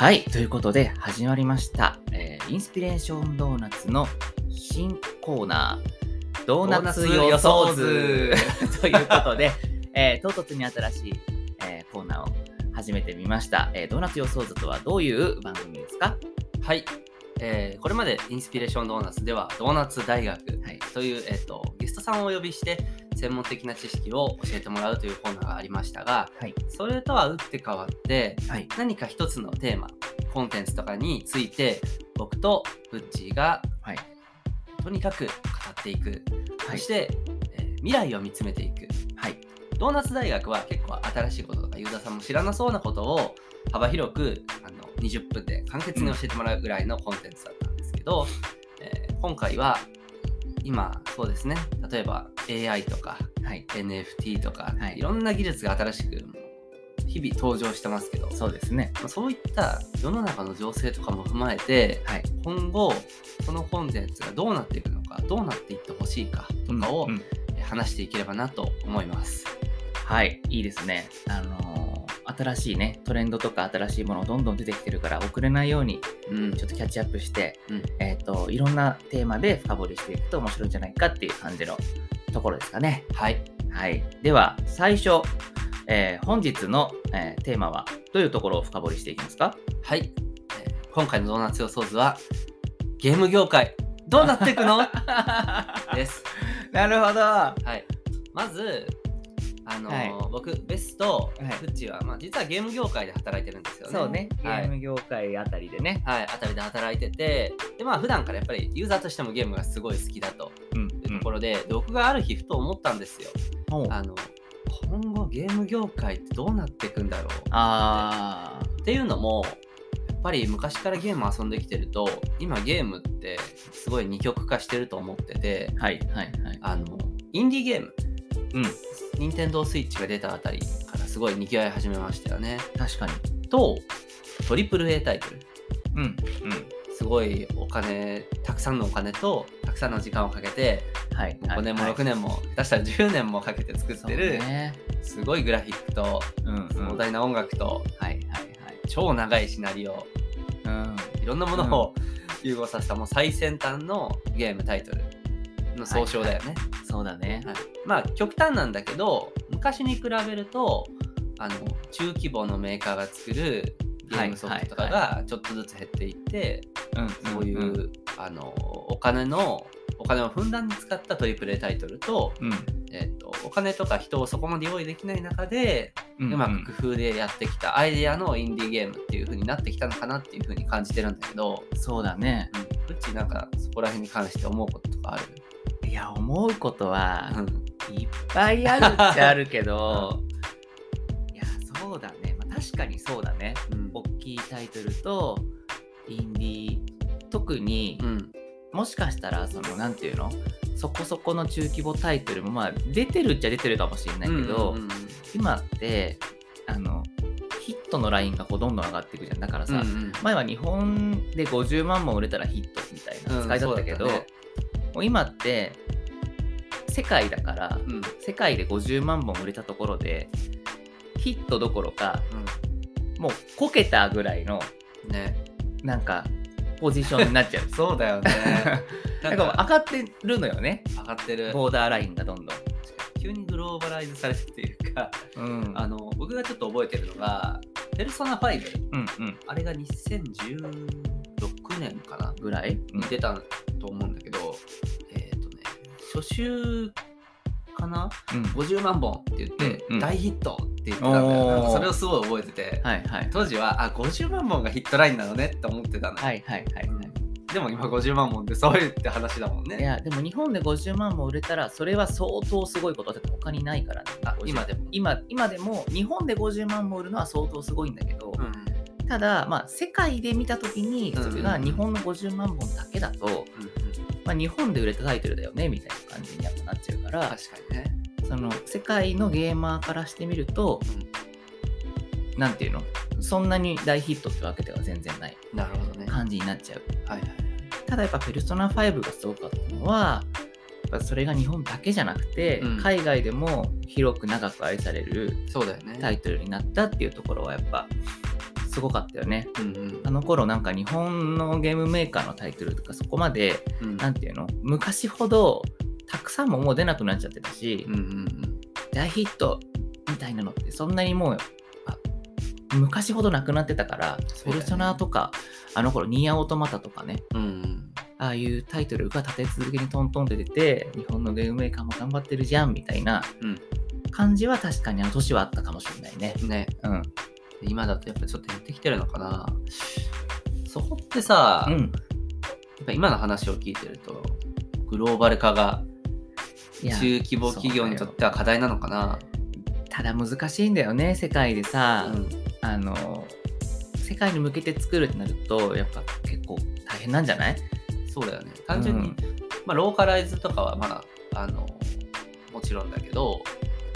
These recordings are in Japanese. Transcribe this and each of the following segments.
はい、ということで始まりました、えーインスピレーションドーナツの新コーナー、ドーナツ予想図。ということで、えー唐突に新しい、えーコーナーを始めてみました、えードーナツ予想図とはどういう番組ですか？はい、えーこれまでインスピレーションドーナツではドーナツ大学はい。という、えー、とゲストさんをお呼びして専門的な知識を教えてもらうというコーナーがありましたがはい。それとは打って変わってはい。何か一つのテーマコンテンツとかについて僕とブッチーがはい。とにかく語っていく、はいそして、えー未来を見つめていくはい。ドーナツ大学は結構新しいこととかユーザーさんも知らなそうなことを幅広くあの20分で簡潔に教えてもらうぐらいのコンテンツだったんですけど、えー今回は今そうですね例えば AI とかはい。NFT とか、はいい、ろんな技術が新しく日々登場してますけどそうですね。まあそういった世の中の情勢とかも踏まえてはい。今後そのコンテンツがどうなっていくのかどうなっていってほしいかとかをうんうんえー話していければなと思います。はい、いいですね。あのー新しいね、トレンドとか新しいものどんどん出てきてるから、遅れないようにうんちょっとキャッチアップして、うんえっ、と、いろんなテーマで深掘りしていくと面白いんじゃないかっていう感じのところですかね。はい、はい。では、最初、えー本日の、えーテーマはどういうところを深掘りしていきますか？はい、えー今回のドーナツ予想図はゲーム業界どうなっていくの？です。なるほど。ははい、まずあのーはい僕ベスとはいフッチは、まあ、実はゲーム業界で働いてるんですよね。そうね。ゲはいーム業界あたりでね。はい、あたりで働いててでまあ普段からやっぱりユーザーとしてもゲームがすごい好きだとうん。いうところで、で僕がある日ふと思ったんですよ。うん、あの今後ゲーム業界ってどうなっていくんだろうあっていうのもやっぱり昔からゲーム遊んできてると今ゲームってすごい二極化してると思っててー。はいはいはい。あのインディーゲームうん。任天堂スイッチが出たあたりからすごいにぎわい始めましたよね確かに。とトリプル A タイトルうん。うん。すごいお金たくさんのお金とたくさんの時間をかけてはい。5年もはい6年も下手したら10年もかけて作ってる、ね。すごいグラフィックとうん、うん。壮大な音楽とはいはい超長いシナリオはい。うん。いろんなものを融合させたもう最先端のゲームタイトルの総称だよね。そうだね。はいまあ極端なんだけど昔に比べるとあの中規模のメーカーが作るゲームソフトとかはいがちょっとずつ減っていって、うん。そういう、うん。あのお金のお金をふんだんに使ったトリプル A タイトルと,、うん。えっとお金とか人をそこまで用意できない中で、ううまく工夫でやってきたアイデアのインディーゲームっていう風になってきたのかなっていう風に感じてるんだけど、そうだね。うちなんかそこら辺に関して思うこととかある？いや、思うことはうん。いっぱいあるっちゃあるけど、いや、そうだね。まあ、確かにそうだね。うん。大きいタイトルと、インディー、特に、うん。もしかしたら、その、なんていうの？そこそこの中規模タイトルも、まあ、出てるっちゃ出てるかもしれないけど、うんうんうん今って、あの、ヒットのラインがこうどんどん上がっていくじゃん。だからさ、うんうん。前は日本で50万本売れたらヒットみたいな扱いだったけど、うんもう今って世界だから、うん。世界で50万本売れたところでヒットどころかもうこけたぐらいのうんね。なんかポジションになっちゃう。そうだよね。なんかもう上がってるのよね。上がってる。ボーダーラインがどんどん、急にグローバライズされてっていうかうん、あの僕がちょっと覚えてるのが「ペルソナ5うんうん」あれが2016年かなぐらい、うんに出たと思うんだけどえっ、とね初週かな？うん。50万本って言って、大ヒットって言ってたんだよおー。なんかそれをすごい覚えてて、はいはい。当時はあ50万本がヒットラインなのねって思ってたの。よ、はいはいはいはい、でも今50万本ってそういうって話だもんね。いやでも日本で50万も売れたらそれは相当すごいことだって他にないからね。あ50今でも？今今でも日本で50万も売るのは相当すごいんだけど、うん。ただまあ世界で見た時にそれが日本の50万本だけだと、うんうんまあ、日本で売れたタイトルだよねみたいな感じにやっぱなっちゃうから確かにね、その世界のゲーマーからしてみるとなんていうの？そんなに大ヒットってわけでは全然ないなるほどね。感じになっちゃう。はいはいただやっぱペルソナ5がすごかったのはやっぱそれが日本だけじゃなくて、うん。海外でも広く長く愛されるそうだよね。タイトルになったっていうところはやっぱすごかったよね。うんうん。あの頃なんか日本のゲームメーカーのタイトルとかそこまで、うん。なんていうの？昔ほどたくさんももう出なくなっちゃってたし、うんうん大ヒットみたいなのってそんなにもうあ昔ほどなくなってたから、そうだよね。ペルソナとかあの頃ニーアオートマタとかねうんうん。ああいうタイトルが立て続けにトントンって出て日本のゲームメーカーも頑張ってるじゃんみたいなうん。感じは確かにあの年はあったかもしれないね。ね。うん。今だとやっぱちょっと減ってきてるのかな。そこってさ、やっうん。ぱ今の話を聞いてるとグローバル化が中規模企業にとっては課題なのかな。ただ難しいんだよね世界でさ、うん。あの世界に向けて作るってなるとやっぱ結構大変なんじゃない？そうだよね。単純に、うん。まあ、ローカライズとかはまだあのもちろんだけど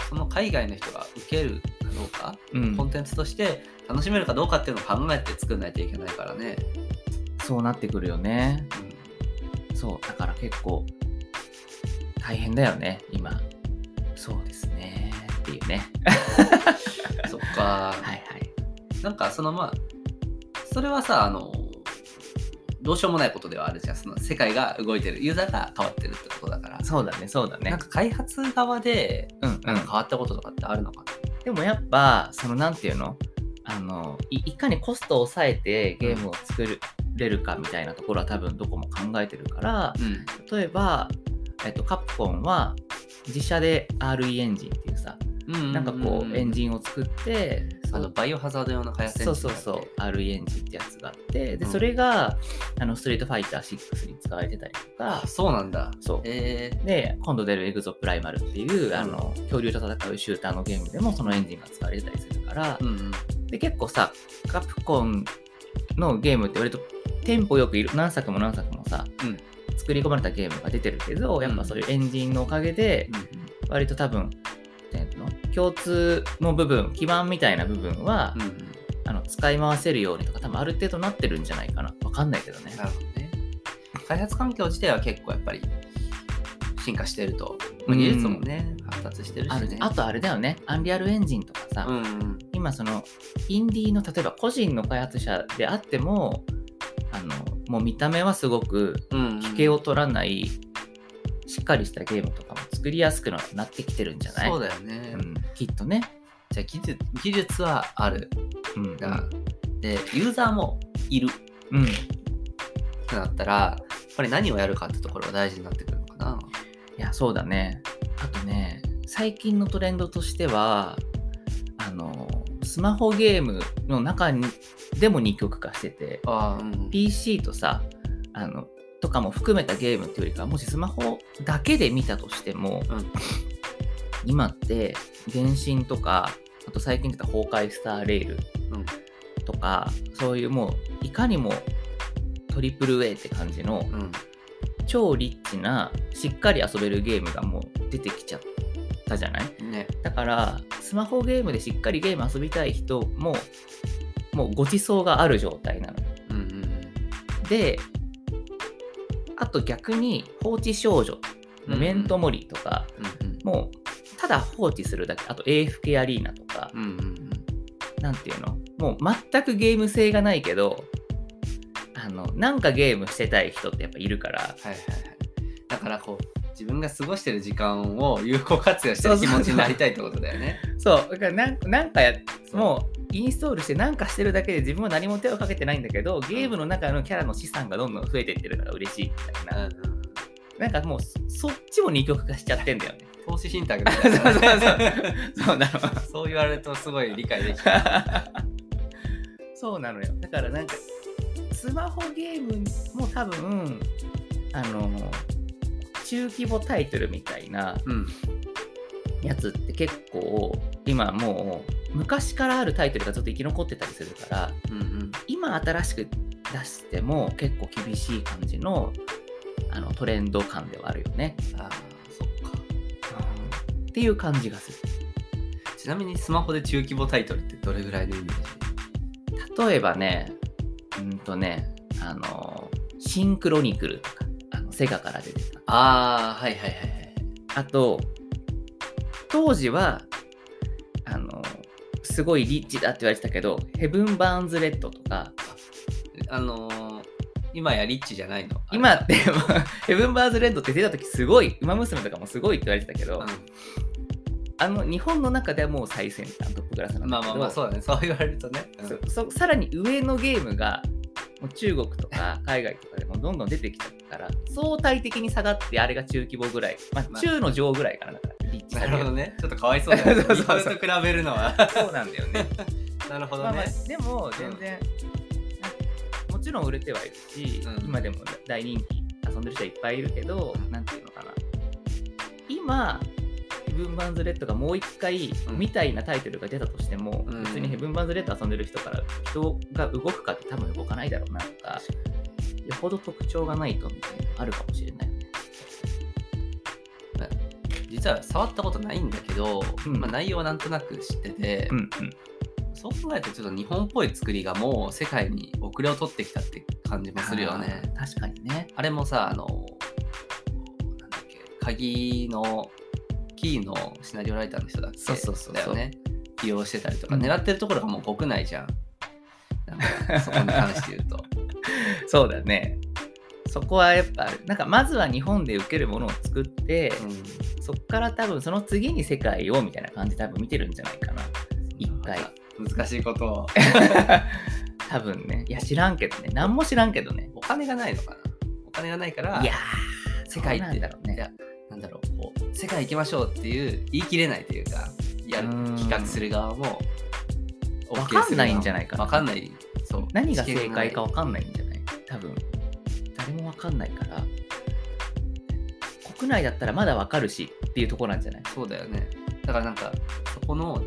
その海外の人が受けるかどうか、うん。コンテンツとして楽しめるかどうかっていうのを考えて作んないといけないからね、そうなってくるよね。うん。そうだから結構大変だよね今。そうですね。っていうね。そっか、はいはい。なんかそのまあそれはさあのどうしようもないことではあるじゃん。その世界が動いてる。ユーザーが変わってるってことだから、そうだねそうだね。なんか開発側でうんうん。変わったこととかってあるのかでもやっぱそのなんていうの？あのいいかにコストを抑えてゲームを作るれるかみたいなところは多分どこも考えてるからな、例えば、えっと、カプコンは自社で RE エンジンっていうさうん、なんかこうエンンジンを作ってあのバイオハザード用の開発エンジンそうそうそう。RE エンジンってやつがあってでうん。それが、あのストリートファイター6に使われてたりとか。あそうなんだ。そう。えー、で今度出るエグゾプライマルっていう、ん。あの恐竜と戦うシューターのゲームでもそのエンジンが使われてたりするから、で結構さカプコンのゲームって割とテンポよくいる何作も何作もさ、うん。作り込まれたゲームが出てるけどやっぱそういうエンジンのおかげで割と多分ていうの？共通の部分基盤みたいな部分は、うんうん。あの使い回せるようにとか多分ある程度なってるんじゃないかな。わかんないけどね。なるほどね。開発環境自体は結構やっぱり進化してると、まあ技術もね発達してるしあね。るあとあれだよね。アンリアルエンジンとかさ、うんうん。今そのインディーの例えば個人の開発者であってもあのもう見た目はすごくうんうん。引けを取らないしっかりしたゲームとかも作りやすくななってきてるんじゃない？そうだよね、うん、きっとね。じゃあ技術技術はある。うんが、でユーザーもいる。うん、ってなったらやっぱり何をやるかってところが大事になってくるのかな。いやそうだね。あとね最近のトレンドとしてはあのスマホゲームの中にでも二極化しててあ、うん、PC とさあのとかも含めたゲームっていうよりかはもしスマホだけで見たとしても、うん。今って原神とかあと最近出た崩壊スターレールうん。とか、そういうもういかにもトリプル A って感じのうん。超リッチなしっかり遊べるゲームがもう出てきちゃったじゃない？ね。だからスマホゲームでしっかりゲーム遊びたい人ももうごちそうがある状態なの。ようんうん。であと逆に放置少女うんメントモリとか、うんうん。もうただ放置するだけ。あと AFK アリーナとか、うんうんうん。なんていうの？もう全くゲーム性がないけどあのなんかゲームしてたい人ってやっぱいるから。はいはいはい。だからこう自分が過ごしてる時間を有効活用してる気持ちになりたいってことだよね。そう。だからなんなんかやもうインストールしてなんかしてるだけで自分は何も手をかけてないんだけどゲームの中のキャラの資産がどんどん増えていってるから嬉しいみたいな、なんかもうそそっちも二極化しちゃってんだよね。投資信託みそうたいな、そう。そうなの。そう言われるとすごい理解できた。そうなのよ。だからなんかスマホゲームも多分あの中規模タイトルみたいなうん。やつって結構今もう昔からあるタイトルがずっと生き残ってたりするからうんうん。今新しく出しても結構厳しい感じのあのトレンド感ではあるよね、ああ、そっか。っていう感じがするちなみにスマホで中規模タイトルってどれぐらいのイメージ例えばねうんとねあのシンクロニクルとかあのセガから出てたああ、はいはいはいはい。あと当時はすごいリッチだって言われてたけど、ヘブン・バーンズ・レッドとか、あのー今やリッチじゃないの？今って、ヘブン・バーンズ・レッドって出た時すごい、ウマ娘とかもすごいって言われてたけど、うあの日本の中ではもう最先端トップクラスなんん、まだけど、あまあまあそうだね。そう言われるとね、うん。そそさらに上のゲームがもう中国とか海外とかでもどんどん出てきちゃったから相対的に下がってあれが中規模ぐらい、まあ、まあ。中の上ぐらいかなだからリッチされる。なるほどね。ちょっとかわいそうだね。そうそうそうと比べるのは。そうなんだよね。なるほどまあまあね、でも全然、もちろん売れてはいるし、うん。今でも大人気遊んでる人はいっぱいいるけど、うん。なんていうのかな。今ヘブン・バーンズ・レッドがもう一回うんみたいなタイトルが出たとしても、うん別にヘブン・バーンズ・レッド遊んでる人から人が動くかって多分動かないだろうなとかよほど特徴がないとみたいなのあるかもしれないよね。実は触ったことないんだけど、うんまあ、内容はなんとなく知ってて、うんうんそう考えるとちょっと日本っぽい作りがもう世界に遅れを取ってきたって感じもするよね。確かにね。あれもさ、あの、なんだっけ、鍵の、キーのシナリオライターの人だっけ？そうそうそうだよね。起用してたりとか、うん狙ってるところがもう国内じゃん。なんか、そこに関して言うと。そうだね。そこはやっぱ。なんかまずは日本で受けるものを作って、うんそっから多分その次に世界をみたいな感じで多分見てるんじゃないかな。一回。難しいことを。多分ね。いや知らんけどね。何も知らんけどね。お金がないのかなお金がないから、いやー、世界ってどうなんだろうね。いやなんだろうこう世界行きましょうっていう言い切れないというかやるうん企画する側もわかんないんじゃないかなわかんない。そう何が正解か分かんないんじゃない？多分。誰も分かんないから。国内だったらまだ分かるしっていうところなんじゃない？そうだよね。だからなんかそこの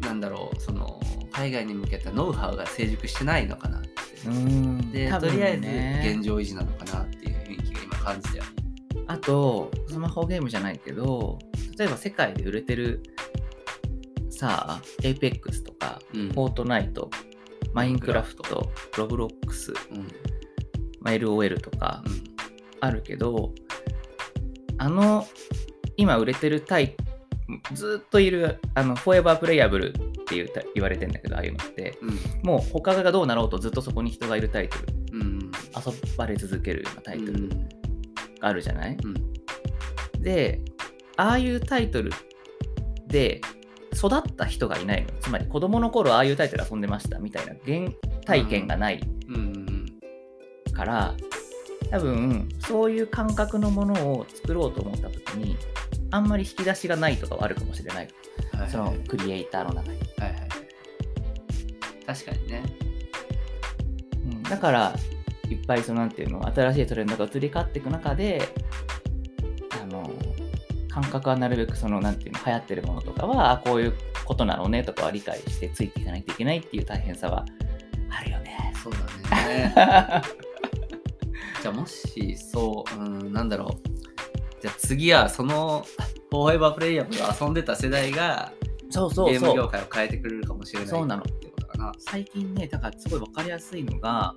なんだろうその海外に向けたノウハウが成熟してないのかなって。うん。で、多分とりあえずね現状維持なのかなっていう雰囲気が今感じてるあと、スマホゲームじゃないけど、例えば世界で売れてる、さあ、Apex とか、うん。フォートナイト、マインクラフト、ロブロックス、うん。まあ LOL とかうん。あるけど、あの、今売れてるタイずっといる、あの、 forever playable っていうた言われてんだけど、ああいうのって、うん。もう他がどうなろうとずっとそこに人がいるタイトル、うん。遊ばれ続けるようなタイトル。うん。があるじゃない、うん。で、ああいうタイトルで育った人がいないの。つまり子供の頃ああいうタイトル遊んでましたみたいな原体験がないから、多分そういう感覚のものを作ろうと思った時に、あんまり引き出しがないとかはあるかもしれない。はいはい。そのクリエイターの中に。はいはい。確かにね。うん、だから、いっぱいそのなんていうの、新しいトレンドが移り変わっていく中で、あの、感覚はなるべくその、なんていうの、流行ってるものとかは、あこういうことなのねとかは理解してついていかないといけないっていう大変さはあるよね。そうだね じゃあもしそう、うん、なんだろうじゃあ次はそのフォーエバープレイヤーと遊んでた世代がそうそうゲーム。業界を変えてくれるかもしれないそうなのってことかな最近ね、だからすごい分かりやすいのが、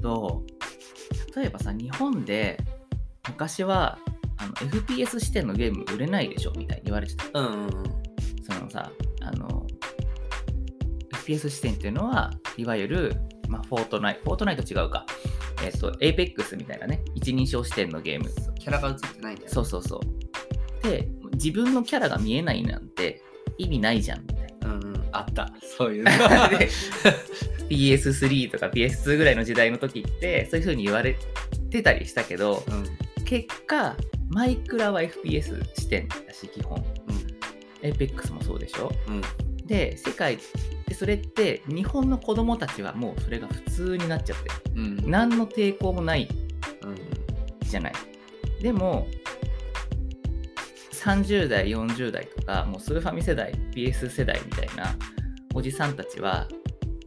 と、例えばさ、日本で昔はあの FPS 視点のゲーム売れないでしょみたいに言われてた。うんうんうんそのさ、あの、FPS 視点っていうのは、いわゆる、まあ、フォートナイト、フォートナイト違うか。えっと、Apex みたいなね、一人称視点のゲーム。キャラが映ってないんだよねそうそうそう。で、自分のキャラが見えないなんて意味ないじゃんみたいな。うんうんあったそういう PS3 とか PS2 ぐらいの時代の時ってそういう風に言われてたりしたけどうん。結果マイクラは FPS 視点だし基本。APEX もそうでしょ？うん。うんで世界でそれって日本の子供たちはもうそれが普通になっちゃってる。うん。何の抵抗もないうん。じゃない。でも30代40代とかもうスーファミ世代 PS 世代みたいなおじさんたちは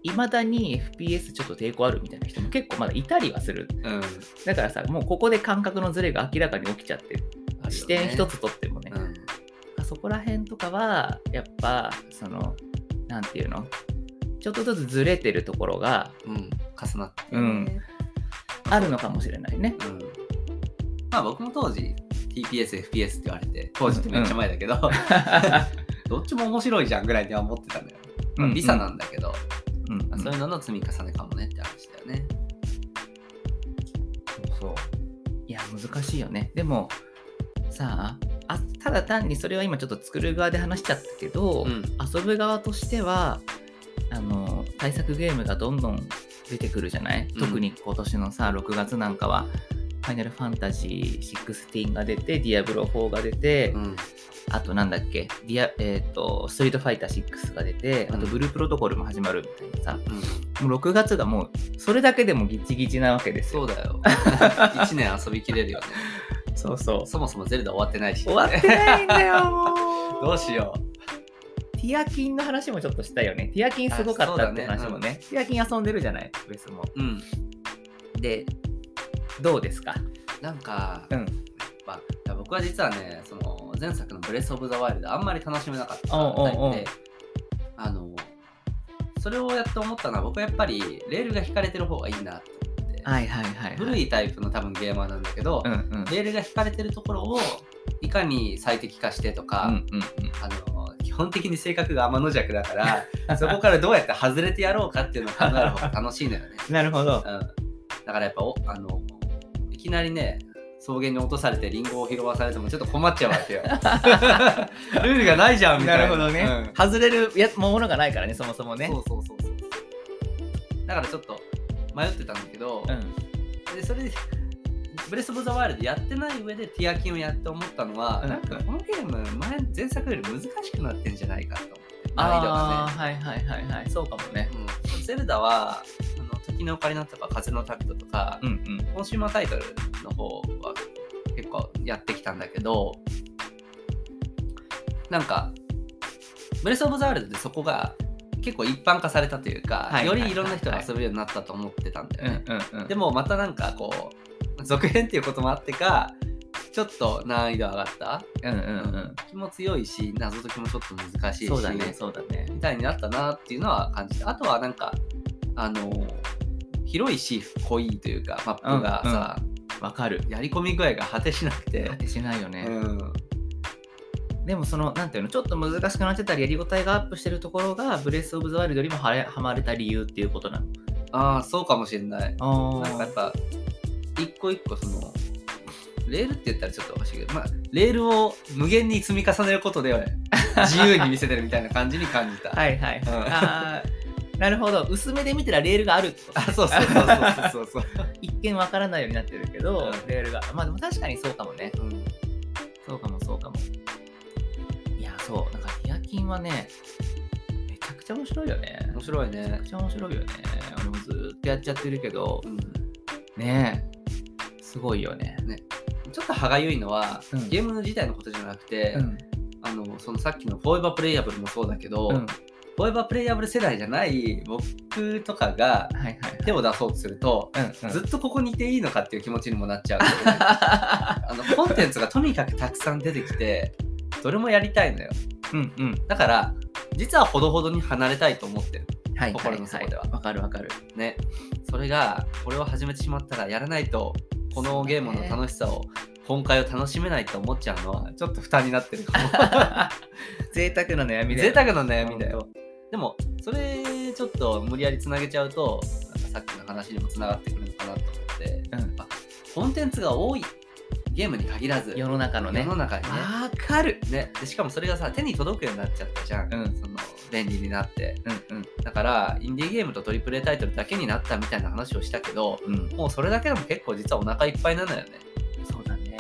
いまだに FPS ちょっと抵抗あるみたいな人も結構まだいたりはする。うん。だからさもうここで感覚のズレが明らかに起きちゃってね。視点一つとってもね、うん。そこら辺とかはやっぱそのなんていうの？ちょっとずつずれてるところがうん。重なって。うん。ねあるのかもしれないね。うん。まあ僕も当時 TPS、FPS って言われて、当時ってめっちゃ前だけど、どっちも面白いじゃんぐらいには思ってたのよ。まあ、ビザなんだけど、うん。そういうのの積み重ねかもねって話だよね。そう。いや難しいよね。でもさああただ単にそれは今ちょっと作る側で話しちゃったけど、うん。遊ぶ側としてはあの大作ゲームがどんどん出てくるじゃない、うん。特に今年のさ6月なんかは「ファイナルファンタジー16」が出て「ディアブロ4」が出て、うんあとなんだっけ？ディア、えー、とストリートファイター6が出てあとブループロトコルも始まるみたいなさ、うんもう6月がもうそれだけでもギチギチなわけですよそうだよ。1年遊びきれるよね。そうそうそもそもゼルダ終わってないし。終わってないんだよもうどうしよティアキンの話もちょっとしたよね。ティアキンすごかったってあそうだね話もね。ティアキン遊んでるじゃない、ベースも。う。うん。で、どうですか？なんか、うん。まあ、僕は実はね、その前作のブレス・オブ・ザ・ワイルドあんまり楽しめなかったタイプで、あの、それをやって思ったのは僕はやっぱりレールが引かれてる方がいいなと思って、はいはいはい、はい。古いタイプの多分ゲーマーなんだけど、うんうん。レールが引かれてるところをいかに最適化してとか、うんうんうん。あの基本的に性格が天の弱だから そこからどうやって外れてやろうかっていうのを考える方が楽しいのよね。なるほど。うん、だからやっぱおあのいきなりね草原に落とされてリンゴを拾わされてもちょっと困っちゃうわけよ。ルールがないじゃんみたいな。なるほどね。外れるやものがないからね、そもそもね。うんそうそうそうそう。だからちょっと迷ってたんだけど、うん。でそれでブレス・オブ・ザ・ワイルドやってない上でティアキンをやって思ったのは、うんなんかこのゲーム前前作より難しくなってんじゃないかと思って難易度がね。ああ、はいはいはいはい。そうかもね。うん、ゼルダはあの時のオカリナとか風の旅人とか、うんうん。コンシューマータイトルの方は結構やってきたんだけどなんかブレス・オブ・ザ・ワールドでそこが結構一般化されたというか、はいよりいろんな人が遊べるようになったと思ってたんだよね。でもまたなんかこう続編っていうこともあってかちょっと難易度上がった、うんうんうん。気も強いし謎解きもちょっと難しいしそうだね、そうだね。みたいになったなっていうのは感じたあとはなんかあの広いし濃いというかマップがさ、わかる。やり込み具合が果てしなくて果、てしないよね。うん、でもその、なんていうの、ちょっと難しくなってたり、やりごたえがアップしてるところが、ブレス・オブ・ザ・ワイルドよりもはれはまれた理由っていうことなの。ああそうかもしれないあなんかやっぱ一個一個そのレールって言ったらちょっとおかしいけど、まあ、レールを無限に積み重ねることで自由に見せてるみたいな感じに感じた。はいはい。うんあーなるほど。薄めで見てたらレールがあるあそうそうそうそうそう。一見わからないようになってるけど、うんレールが。まあでも確かにそうかもね。うんそうかもそうかも。いや、そう。なんか、ヒアキンはね、めちゃくちゃ面白いよね。面白いねめちゃく。ちゃ面白いよね。俺もずーっとやっちゃってるけどう、んねえ、すごいよね。ちょっと歯がゆいのは、うんゲーム自体のことじゃなくて、うん。あのそのさっきのフォーエバープレイヤブルもそうだけど、うん。フォーエバープレイヤブル世代じゃない僕とかが。手を出そうとすると、うんうん、ずっとここにいていいのかっていう気持ちにもなっちゃう あのコンテンツがとにかくたくさん出てきてどれもやりたいのようんうん。だから実はほどほどに離れたいと思ってるはい心の底ではわかるわかる。ねそれがこれを始めてしまったらやらないとこのゲームの楽しさを本会を楽しめないと思っちゃうのはちょっと負担になってるかも 贅沢な悩みだよ。贅沢な悩みだよ。でもそれちょっと無理やりつなげちゃうとなんかさっきの話にもつながってくるのかなと思ってうんコンテンツが多いゲームに限らず世の中のね。世の中にねわかる。ね、でしかもそれがさ手に届くようになっちゃったじゃん、うんその便利になってうんだからインディーゲームとトリプル A タイトルだけになったみたいな話をしたけどうん。うん。もうそれだけでも結構実はお腹いっぱいなのよね、そうだね。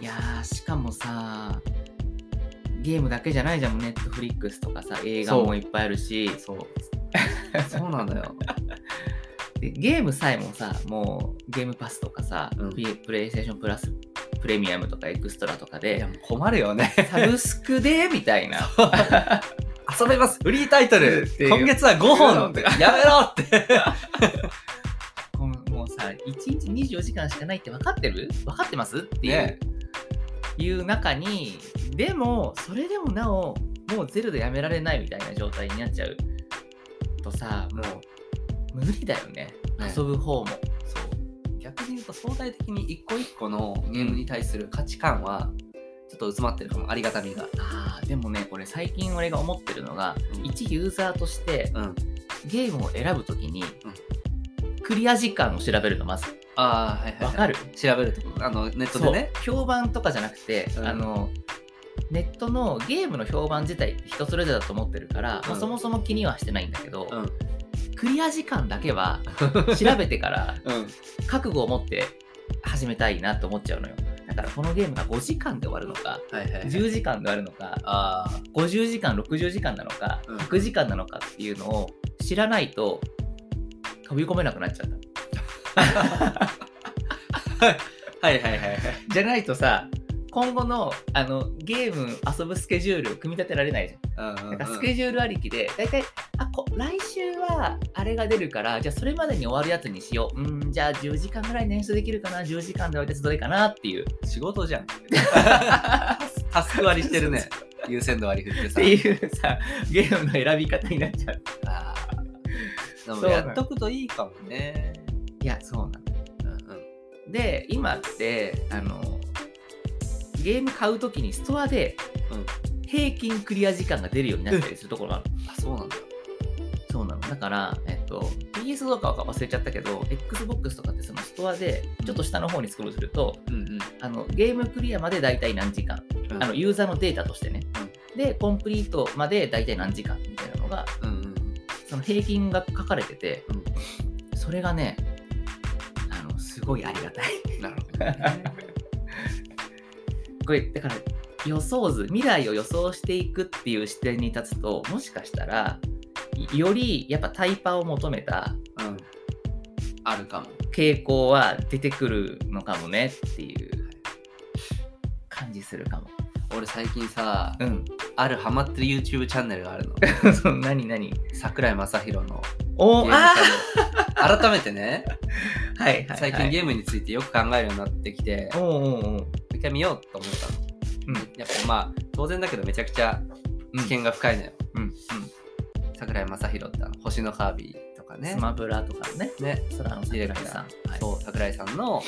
いやー、しかもさ、ゲームだけじゃないじゃん、ネットフリックスとかさ、映画もいっぱいあるし、そう。そうなのよ。でゲームさえもさ、もうゲームパスとかさ、うん。プレイステーションプラスプレミアムとかエクストラとかいやで、困るよね。サブスクでみたいな。遊べます。フリータイトル。今月は5本。やめろって。もうさ、1日24時間しかないって分かってる？分かってます？っていう,、ねいう中に、でも、それでもなお、もうゼロでやめられないみたいな状態になっちゃう。とさ、もう無理だよね。ね。遊ぶ方も。そう。逆に言うと相対的に一個一個のゲームに対する価値観はちょっと薄まってるかも。ありがたみが。あーでもねこれ最近俺が思ってるのが、うん。一ユーザーとしてうん。ゲームを選ぶときに、クリア時間を調べるのまずああはいはい、かる。調べると。こあのネットでね。評判とかじゃなくて、うん。あのネットのゲームの評判自体人それぞれだと思ってるから、もううんそもそも気にはしてないんだけど、うん。クリア時間だけは 調べてからうん。覚悟を持って始めたいなと思っちゃうのよ。だからこのゲームが5時間で終わるのかはいはいはい。10時間で終わるのかああ50時間60時間なのかうん。100時間なのかっていうのを知らないと飛び込めなくなっちゃったはい。はいはいはいじゃないとさ今後のあのゲーム遊ぶスケジュール組み立てられないじゃん。うんうんなんかスケジュールありきで、大体、あこ来週はあれが出るから、じゃあそれまでに終わるやつにしよう。うん、じゃあ10時間ぐらい捻出できるかな、10時間で終わるやつどれかなっていう。仕事じゃん。タスク割りしてるね。優先度割り振ってさ。っていうさ、ゲームの選び方になっちゃう。あー。でもやっとくといいかもねいや、そうなの。うんうん。で、今って、あの、ゲーム買うときにストアでうん平均クリア時間が出るようになったりするところがある。あそうなんだ。そうなの。だから、えっと、PS どうかは忘れちゃったけど、Xbox とかってそのストアで、ちょっと下の方にスクロールすると、うんうん。あのゲームクリアまで大体何時間、うん。あのユーザーのデータとしてね、で、コンプリートまで大体何時間みたいなのが、うんうん。その平均が書かれてて、うん。それがね、ごいありがたい。なるほどねこれ、だから予想図、未来を予想していくっていう視点に立つと、もしかしたら、いよりやっぱタイパを求めたうんあるかも傾向は出てくるのかもねっていう感じするかも。俺最近さうん。あるハマってる YouTube チャンネルがあるの 何何？桜井正宏のお改めてね。ー はいはい、はい。最近ゲームについてよく考えるようになってきて。おうおうおう。一回見ようと思ったの。うん。やっぱまあ当然だけどめちゃくちゃ知見が深いのよ、うん。うん。桜井正宏ってあの星のカービィとかね。スマブラとかね、ね。空の桜井さん。はい。そう桜井さんの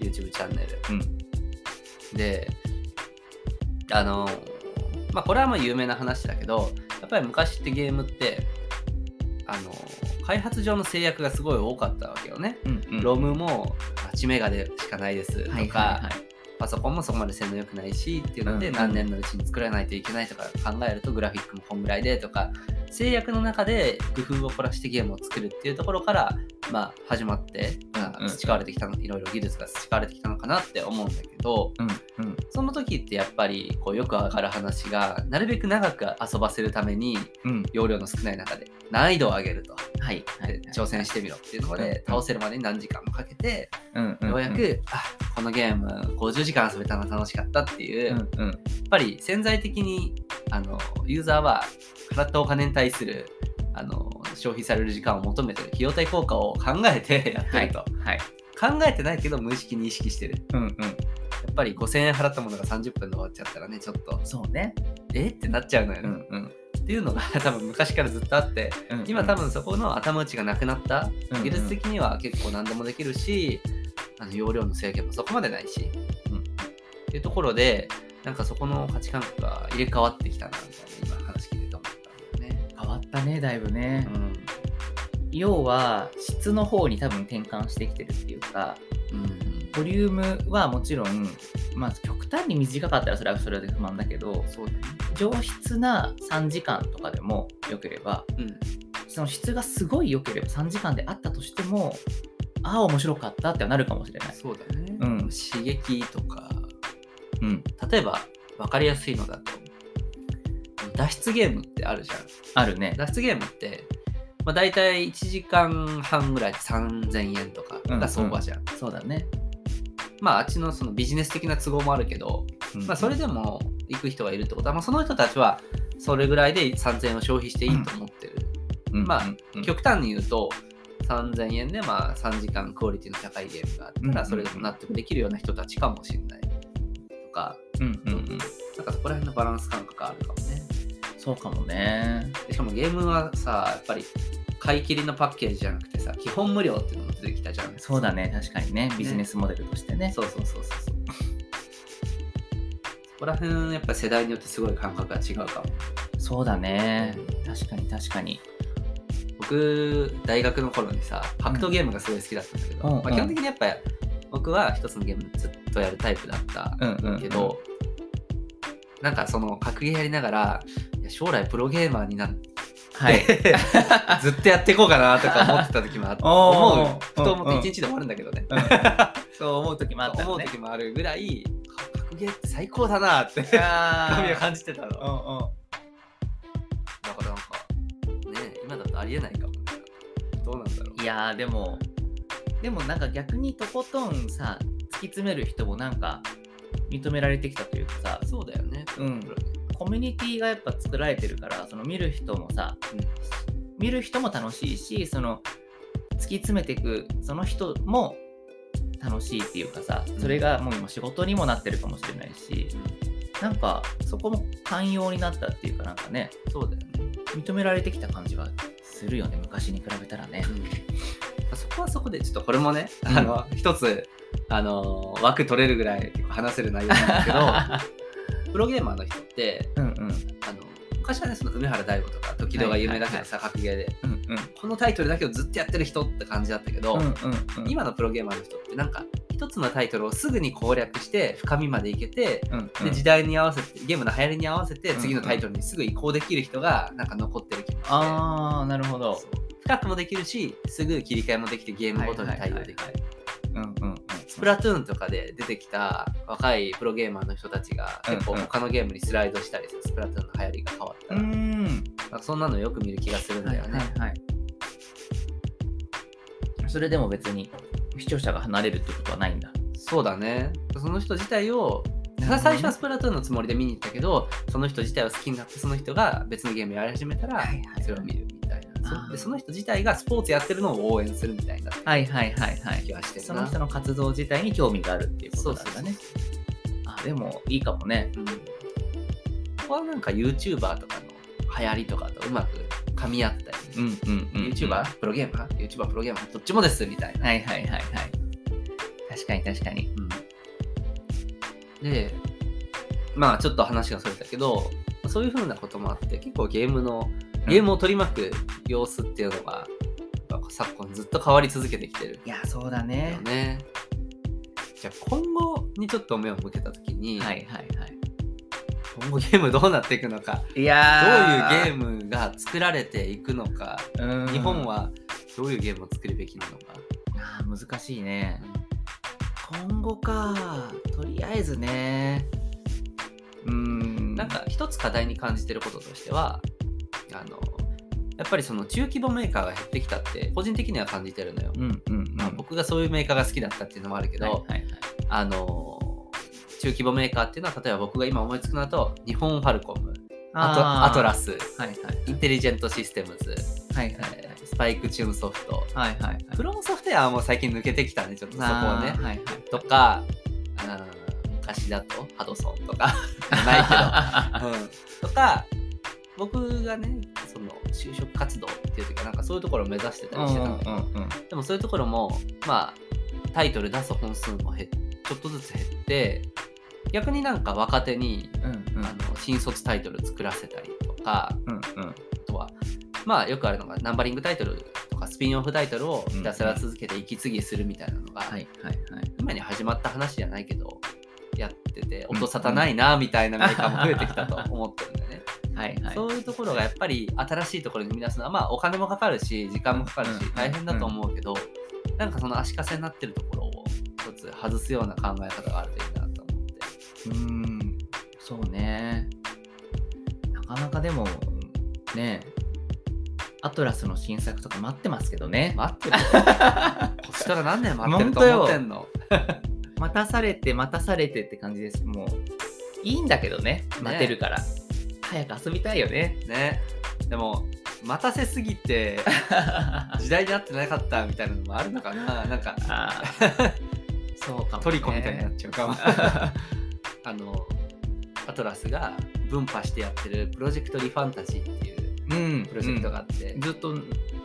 YouTube チャンネル、であのまあこれはまあ有名な話だけどやっぱり昔ってゲームってあの開発上の制約がすごい多かったわけよね、うんうん、ロムも8メガでしかないですとか、はいはいはい。パソコンもそこまで性能良くないしっていうのでうん何年のうちに作らないといけないとか考えるとグラフィックもこんぐらいでとか制約の中で工夫を凝らしてゲームを作るっていうところからまあ始まって培われてきたのいろいろ技術が培われてきたのかなって思うんだけどうんうん。その時ってやっぱりこうよく上がる話がなるべく長く遊ばせるためにうん。容量の少ない中で難易度を上げると。はいはいで挑戦してみろっていうのでうん倒せるまでに何時間もかけてうんうんようやく、あこのゲーム50時間遊べたの楽しかったっていう、うんうんやっぱり潜在的にあのユーザーは払ったお金に対するあの消費される時間を求めてる費用対効果を考えて やってると、はい。考えてないけど無意識に意識してるうんうん。やっぱり5000円払ったものが30分で終わっちゃったらねちょっとそうね。え？ってなっちゃうのよね、うんうん。っていうのが 多分昔からずっとあってうん今多分そこの頭打ちがなくなった。うんうん。技術的には結構何でもできるしあの容量の制限もそこまでないし、うん。っていうところでなんかそこの価値観が入れ替わってきたなみたいな今話聞いてて思ったんだよね。変わったね、だいぶね。うん。要は、質の方に多分転換してきてるっていうか、うん。ボリュームはもちろん、まあ、極端に短かったらそれはそれで不満だけど、そうだね。上質な3時間とかでも良ければ、うんその質がすごい良ければ3時間であったとしても、ああ、面白かったってなるかもしれない。そうだね。うん刺激とか、うん。例えば分かりやすいのだと、脱出ゲームってあるじゃん。あるね。脱出ゲームって、まあ、大体1時間半ぐらいで3000円とかが相場じゃん。そうだね。まああっちのそのビジネス的な都合もあるけど、うんまあ、それでも行く人がいるってことは、まあ、その人たちはそれぐらいで3000円を消費していいと思ってる。うんまあ極端に言うと3000円でまあ3時間クオリティの高いゲームがあったらそれでも納得できるような人たちかもしれないとか、うんうんうん。なんかそこら辺のバランス感覚あるかもね。そうかもね。でしかもゲームはさ、やっぱり買い切りのパッケージじゃなくてさ、基本無料っていうのも出てきたじゃん。そうだね、確かにね。ビジネスモデルとしてね。そうそうそうそうそう。こら辺やっぱ世代によってすごい感覚が違うかもそうだね。確かに確かに。僕大学の頃にさ格闘ゲームがすごい好きだったんだけど、うんまあ、基本的にやっぱ僕は一つのゲームずっとやるタイプだったうんうんうんけど、なんかその格ゲーやりながら将来プロゲーマーになって、はい。ずっとやっていこうかなとか思ってた時もあって 思う。ふと思って一日で終わるんだけどね、うん。そう思う時もあったのね。思う時もあるぐらい格ゲーって最高だなってあ神をー感じてたの。だかうん。うんらなんかね今だとありえないかも。ねどうなんだろう。いやーでもでもなんか逆にとことんさ突き詰める人もなんか認められてきたというかさそうだよね。うんコミュニティがやっぱ作られてるからその見る人もさ、見る人も楽しいしその突き詰めていくその人も楽しいっていうかさそれがもう今仕事にもなってるかもしれないしなんかそこも寛容になったっていうかなんかねそうだよね。認められてきた感じはするよね昔に比べたらね。そこはそこでちょっとこれもね、うん。あの一つあの枠取れるぐらい結構話せる内容なんだけど プロゲーマーの人ってうんうん。あの昔はねその梅原大吾とか時戸が有名だけどさ、格ゲーで。うんうん。このタイトルだけをずっとやってる人って感じだったけど、うんうんうん。今のプロゲーマーの人ってなんか一つのタイトルをすぐに攻略して深みまでいけて、うんうん。で時代に合わせてゲームの流行りに合わせてうん次のタイトルにすぐ移行できる人がなんか残ってる気がして、ああなるほど。深くもできるしすぐ切り替えもできてゲームごとに対応できる。うんうんうん。スプラトゥーンとかで出てきた若いプロゲーマーの人たちが結構他のゲームにスライドしたりするスプラトゥーンの流行りが変わった。ら、ん。そんなのよく見る気がするんだよね、はいはいはい。それでも別に視聴者が離れるってことはないんだ。そうだね。その人自体を最初はスプラトゥーンのつもりで見に行ったけどその人自体を好きになってその人が別のゲームやり始めたらそれを見るそでその人自体がスポーツやってるのを応援するみたいなはいはいはいはい気。がしてその人の活動自体に興味があるっていうことだね。あ、でもいいかもね。うん、ここはなんか YouTuber とかの流行りとかとうまく噛み合ったり、うんうんうん。YouTuber プロゲーマー ?YouTuber プロゲーマーどっちもですみたいな。はいはいはいはい。確かに確かに。うんで、まあちょっと話がそれたけど、そういうふうなこともあって、結構ゲームの、ゲームを取り巻く様子っていうのが、昨今ずっと変わり続けてきてるいや、そうだよね。ね。じゃあ今後にちょっと目を向けたときに、はいはいはい。今後ゲームどうなっていくのか、いどういうやゲームが作られていくのか、ーうん日本はどういうゲームを作るべきなのか。あー難しいね。今後か。とりあえずね。うーん。なんか一つ課題に感じてることとしてはあのやっぱりその中規模メーカーが減ってきたって個人的には感じてるのよ、うんうんうん。まあ、僕がそういうメーカーが好きだったっていうのもあるけど、はいはいはい。あの中規模メーカーっていうのは例えば僕が今思いつくのだと日本ファルコム。アトあー。アトラス。はいはい。インテリジェントシステムズ、はいはい。えースパイクチューンソフト。はいはいはい。プロモソフトウェアはもう最近抜けてきたねちょっとそこをね。はいはい。とか昔だとハドソンとか。ないけど。うん、とか僕がねその就職活動っていう時はなんかそういうところを目指してたりしてたんだけど、うんうんうん。でもそういうところもまあタイトル出す本数もちょっとずつ減って逆になんか若手に、うんうん。あの新卒タイトル作らせたりとかうんうん。あとはまあよくあるのがナンバリングタイトルとかスピンオフタイトルをひたすら続けて息継ぎするみたいなのが、はいはいはい。今に始まった話じゃないけどやってて音沙汰ないなみたいなメーカーも増えてきたと思ってる。はいはい。そういうところがやっぱり新しいところに生み出すのはまあお金もかかるし時間もかかるしうん大変だと思うけど、なんかその足かせになってるところを一つ外すような考え方があるといいなと思って。うーん、そうね。なかなかでも、ね、アトラスの新作とか待ってますけどね。待ってる？よこっちから何年待ってると思ってんの？待たされて待たされてって感じです。もう、いいんだけどね、待てるから。早く遊びたいよね。ね。でも待たせすぎて 時代になってなかったみたいなのもあるのかななんか そうかも、ね。トリコみたいになっちゃうかも。あの、アトラスが分派してやってるプロジェクトリファンタジーっていううん、プロジェクトがあって、ずっと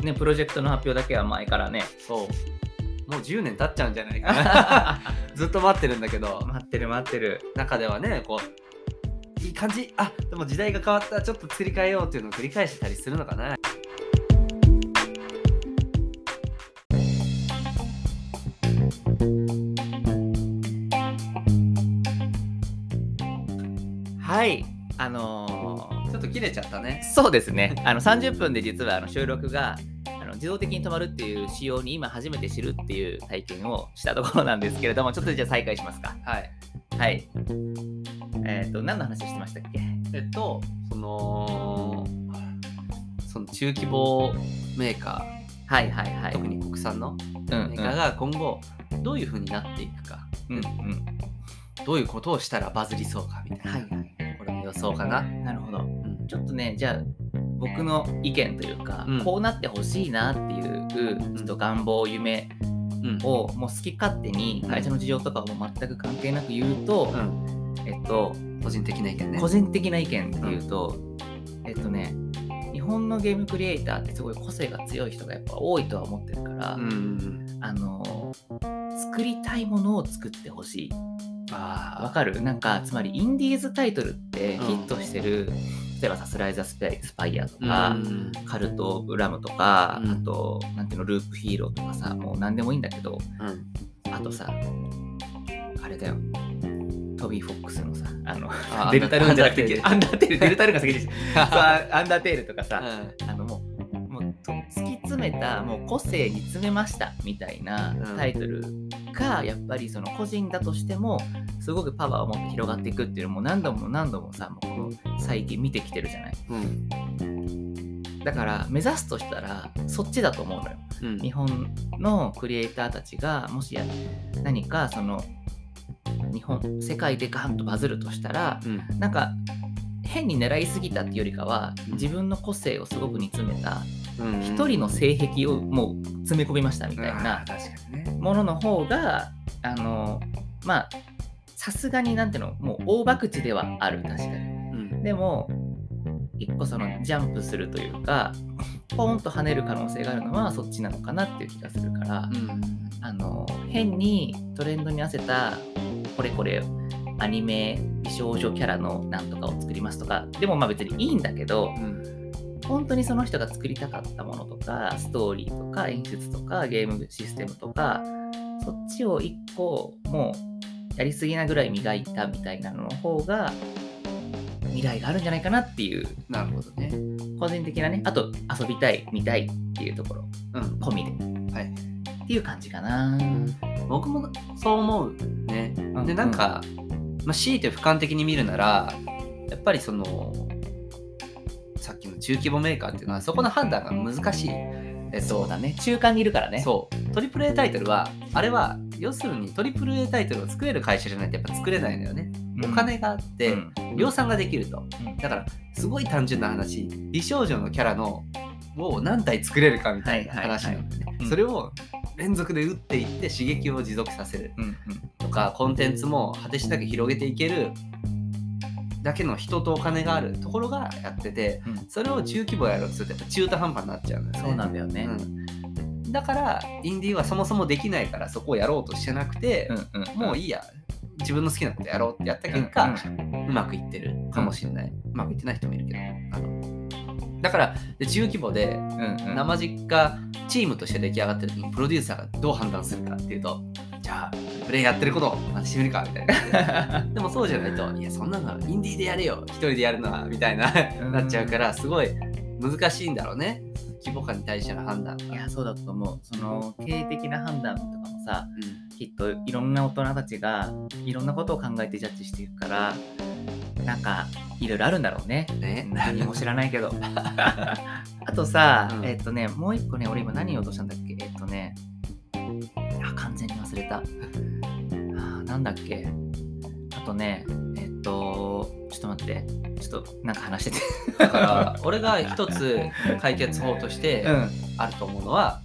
ね、プロジェクトの発表だけは前からね。そう、もう10年経っちゃうんじゃないかな。ずっと待ってるんだけど、待ってる待ってる。中ではね、こう、いい感じ。あでも時代が変わった。ちょっと作り変えようっていうのを繰り返してたりするのかな。はい。あのーちょっと切れちゃったね。そうですね。あの30分で実はあの収録があの自動的に止まるっていう仕様に今初めて知るっていう体験をしたところなんですけれどもちょっとじゃあ再開しますか。はい。はいえっ、と何の話してましたっけ？えっとそのその中規模メーカはいはいはい。ー特に国産のうんメーカーが今後どういう風になっていくか、うんうん。どういうことをしたらバズりそうかみたいな、はいはい。これの予想かな、なるほど。うん。ちょっとねじゃあ僕の意見というか、うん。こうなってほしいなっていうちょっと願望夢うん。をもう好き勝手に会社の事情とかを全く関係なく言うと、うんえっと個人的な意見ね。個人的な意見。っていうと、えっとね日本のゲームクリエイターってすごい個性が強い人がやっぱ多いとは思ってるから、うんあの作りたいものを作ってほしい。あわかる？なんかつまりインディーズタイトルってヒットしてる、例えばさスライザースパイスパイアとか、うん。カルト・オブ・ラムとか、うん。あとなんていうのループヒーローとかさもう何でもいいんだけどうん。あとさあれだよトビー・フォックスのさあのあ デルタルーンじゃなくてアンダーテールデルタルーンが先でした さアンダーテールとかさ、うん。あのもうもうと突き詰めたもう個性に詰めましたみたいなうん。タイトルがやっぱりその個人だとしてもすごくパワーを持って広がっていくっていうのも何度も何度もさもうこの最近見てきてるじゃない？うん。だから目指すとしたらそっちだと思うのよ。うん。日本のクリエイターたちがもしや何かその日本世界でガンとバズるとしたらうん。なんか変に狙いすぎたっていうよりかはうん。自分の個性をすごく煮詰めたうん一人の性癖をもう詰め込みましたみたいなものの方があのまあさすがになんていうのもう大博打ではある。確かに。うん。でも一個そのジャンプするというかポンと跳ねる可能性があるのはそっちなのかなっていう気がするから、うん。あの変にトレンドに合わせたこれこれアニメ美少女キャラのなんとかを作りますとかでもまあ別にいいんだけどうん本当にその人が作りたかったものとかストーリーとか演出とかゲームシステムとかそっちを一個もうやりすぎなぐらい磨いたみたいなのの方が未来があるんじゃないかなっていうなるほどね。個人的なねあと遊びたい見たいっていうところ。うん。込みで。はい。っていう感じかな。僕もそう思うね。うでなんか、まあ、強いて俯瞰的に見るならやっぱりそのさっきの中規模メーカーっていうのはそこの判断が難しい。えっとそうだね。中間にいるからね。そう。トリプル A タイトルはあれは要するにトリプル A タイトルを作れる会社じゃないとやっぱ作れないのよね。お金があって、うん。量産ができると。うん。だからすごい単純な話。美少女のキャラのを何体作れるかみたいなはいはいはい。話なんだよね。うん。それを連続で打っていって刺激を持続させる。うんうん。とかコンテンツも果てしなく広げていける。だけの人とお金がある。ところがやっててうん。それを中規模やろうとするとやっぱ中途半端になっちゃうんだよね。そうなんだよね。うん、だからインディーはそもそもできないからそこをやろうとしてなくて、うんうんもういいや。自分の好きなことやろうってやった結果、うんうまくいってるかもしれない、うまくいってない人もいるけどあのだからで中規模でうんうん。生実家チームとして出来上がってる時にプロデューサーがどう判断するかっていうとじゃあプレイやってることを真似してみるかみたいな。でもそうじゃないといやそんなのインディーでやれよ一人でやるのはみたいなうん。なっちゃうからすごい難しいんだろうね。規模感に対しての判断が。いやそうだと思う。その経営的な判断とかもさうん。きっといろんな大人たちがいろんなことを考えてジャッジしていくからなんかいろいろあるんだろうね。ね。何も知らないけど。あとさ、うん。えっとねもう一個ね俺今何言おうとしたんだっけ？えっとねあ完全に忘れた。あーなんだっけ？あとねえっとちょっと待って。ちょっとなんか話してて。だから俺が一つ解決法としてうん。あると思うのは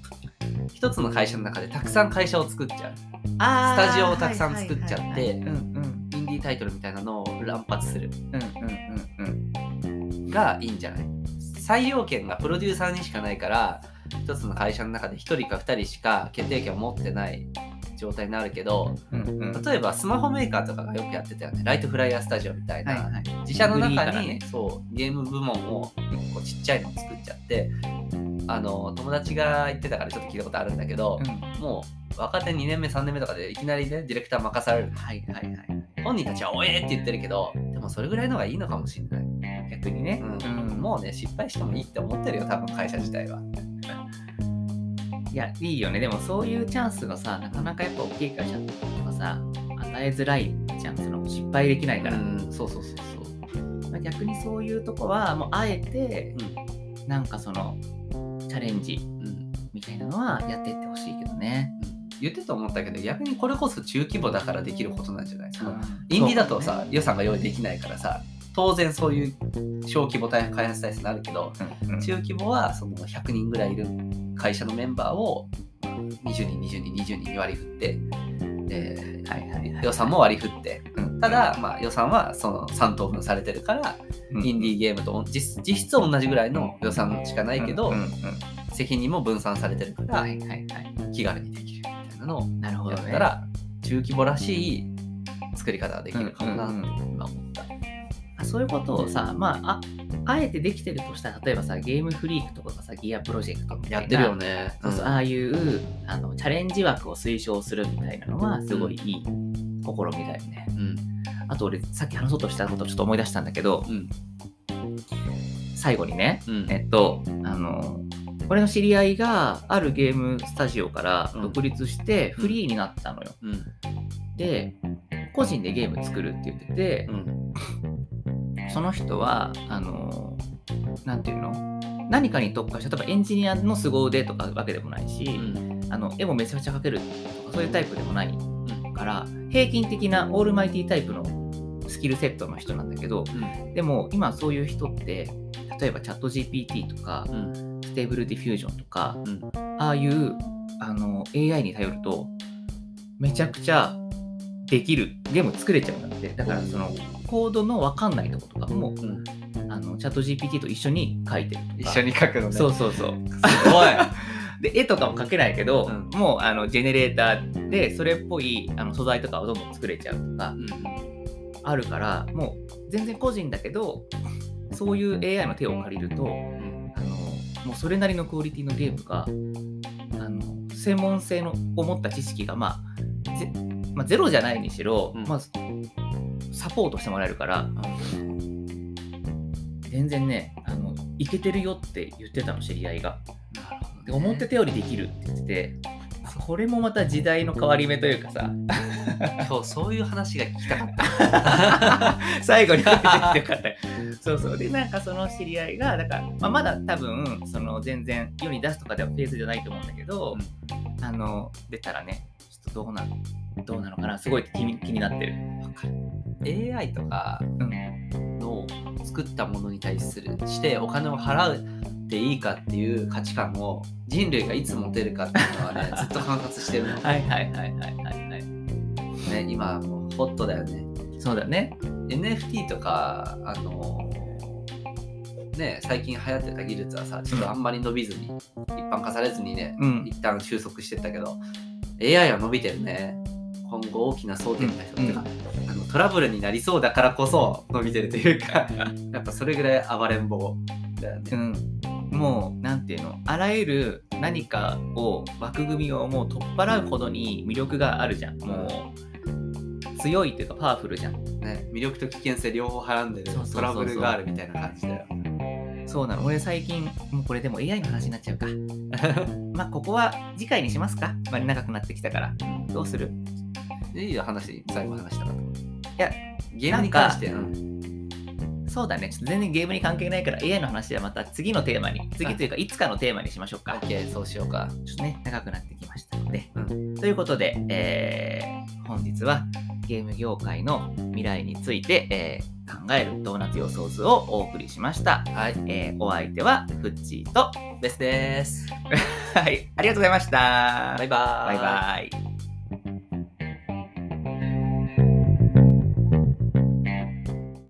一つの会社の中でたくさん会社を作っちゃう。スタジオをたくさん作っちゃってはいはい。はいはいうんンディータイトルみたいなのを乱発する。うんうんうんうん。がいいんじゃない？裁量権がプロデューサーにしかないから一つの会社の中で1人か2人しか決定権を持ってない状態になるけどうんうん。例えばスマホメーカーとかがよくやってたよねライトフライヤースタジオみたいな、はいはい自社の中に、ね。そうゲーム部門を1個ちっちゃいのを作っちゃってあの友達が言ってたからちょっと聞いたことあるんだけど、うん。もう若手2年目3年目とかでいきなりねディレクター任される。はいはいはい本人たちは「おえ!」って言ってるけどでもそれぐらいの方がいいのかもしれない、逆にね、うん。もうね失敗してもいいって思ってるよ多分会社自体は。いやいいよね。でもそういうチャンスがさなかなかやっぱ大きい会社とかさ与えづらいじゃんその失敗できないから、うん。そうそうそうそう。まあ逆にそういうとこはもうあえてなんかそのチャレンジうん。みたいなのはやっていってほしいけどね、言ってて思ったけど逆にこれこそ中規模だからできることなんじゃない？そのうん。インディーだとさ、ね。予算が用意できないからさ当然そういう小規模開発体制になるけどうん。うん中規模はその100人ぐらいいる会社のメンバーを20人20人20人に割り振って、えーはいはいはい予算も割り振って。うん。ただ、まあ、予算はその3等分されてるから、うん。インディーゲームと実実質同じぐらいの予算しかないけど、うんうん責任も分散されてるから、はいはいはい。気軽にできるみたいなのをなるほやったら、中規模らしい作り方ができるかもなってうんうんうん。今思った。あそういうことをさ、まあ、ああえてできてるとしたら、例えばさ、ゲームフリークとかがさ、ギアプロジェクトみたいな。やってるよね。そうそう、んああいうあのチャレンジ枠を推奨するみたいなのは、すごいいい試みだよね。うんあと俺、さっき話そうとしたことをちょっと思い出したんだけど、うん最後にね、うんえっと、あの、俺の知り合いがあるゲームスタジオからうん独立してフリーになったのよ。うんで、個人でゲーム作るって言ってて、うんその人は、あの、なんていうの？何かに特化した、例えばエンジニアの凄腕とかわけでもないし、うん。あの絵もめちゃくちゃ描けるとか、そういうタイプでもないから、平均的なオールマイティタイプのスキルセットの人なんだけど、でも今そういう人って、例えばチャット GPT とか、うん。ステーブルディフュージョンとか、うん。ああいうあの AI に頼ると、めちゃくちゃできる、ゲーム作れちゃうんだって。だからそのコードの分かんないとことかも、うんあのチャット GPT と一緒に書いてる。一緒に書くのね。そうそうそう。すごい。で、絵とかも描けないけど、うんもうあのジェネレーターでそれっぽいあの素材とかをどんどん作れちゃうとかあるから、もう全然個人だけど、そういう AI の手を借りると、あのもうそれなりのクオリティのゲームが、あの専門性のを持った知識が、まあぜまあ、ゼロじゃないにしろ、うんまあ、サポートしてもらえるから、全然ね、あのいけてるよって言ってたの、知り合いが。で思ってたよりできるって言ってて、これもまた時代の変わり目というかさ、今日そういう話が聞きたかった。最後に出てきてよかったよ。そうそう。で、なんかその知り合いが、だから、まあ、まだ多分、その全然世に出すとかではフェーズじゃないと思うんだけど、あの、出たらね、ちょっとどうなのどうなのかなすごい気に気になってる。AI とかうん。の作ったものに対するしてお金を払うっていいかっていう価値観を人類がいつ持てるかっていうのはね ずっと観察してるの。はいはいはいはいはいはい。ね、今もうホットだよね。そうだね。NFT とか、あのね、最近流行ってた技術はさ、ちょっとあんまり伸びずに、一般化されずにね、うん。一旦収束してったけど、AI は伸びてるね。今後大きな争点だよ、うんてかあのトラブルになりそうだからこそ伸びてるというか、やっぱそれぐらい暴れん坊だよね。うん。もう、なんていうの、あらゆる何かを、枠組みをもう取っ払うほどに魅力があるじゃん。もう、強いというかパワフルじゃん。ね魅力と危険性両方はらんでるそうそうそうそうトラブルがあるみたいな感じだよ。そうなの。俺最近、もうこれでも AI の話になっちゃうか。まあ、ここは次回にしますか。まあ、長くなってきたから。どうする？いいよ、話、最後話したかや、ゲームに関して、なそうだね。ちょっと全然ゲームに関係ないから AI の話はまた次のテーマに、次というかいつかのテーマにしましょうか。OK、そうしようか。ちょっとね、長くなってきましたので。うということで、えー本日はゲーム業界の未来について、えー考えるドーナツ予想図をお送りしました。はい、えーお相手はフッチーと、ベスです。はい、ありがとうございました。バイバ。バイバイ。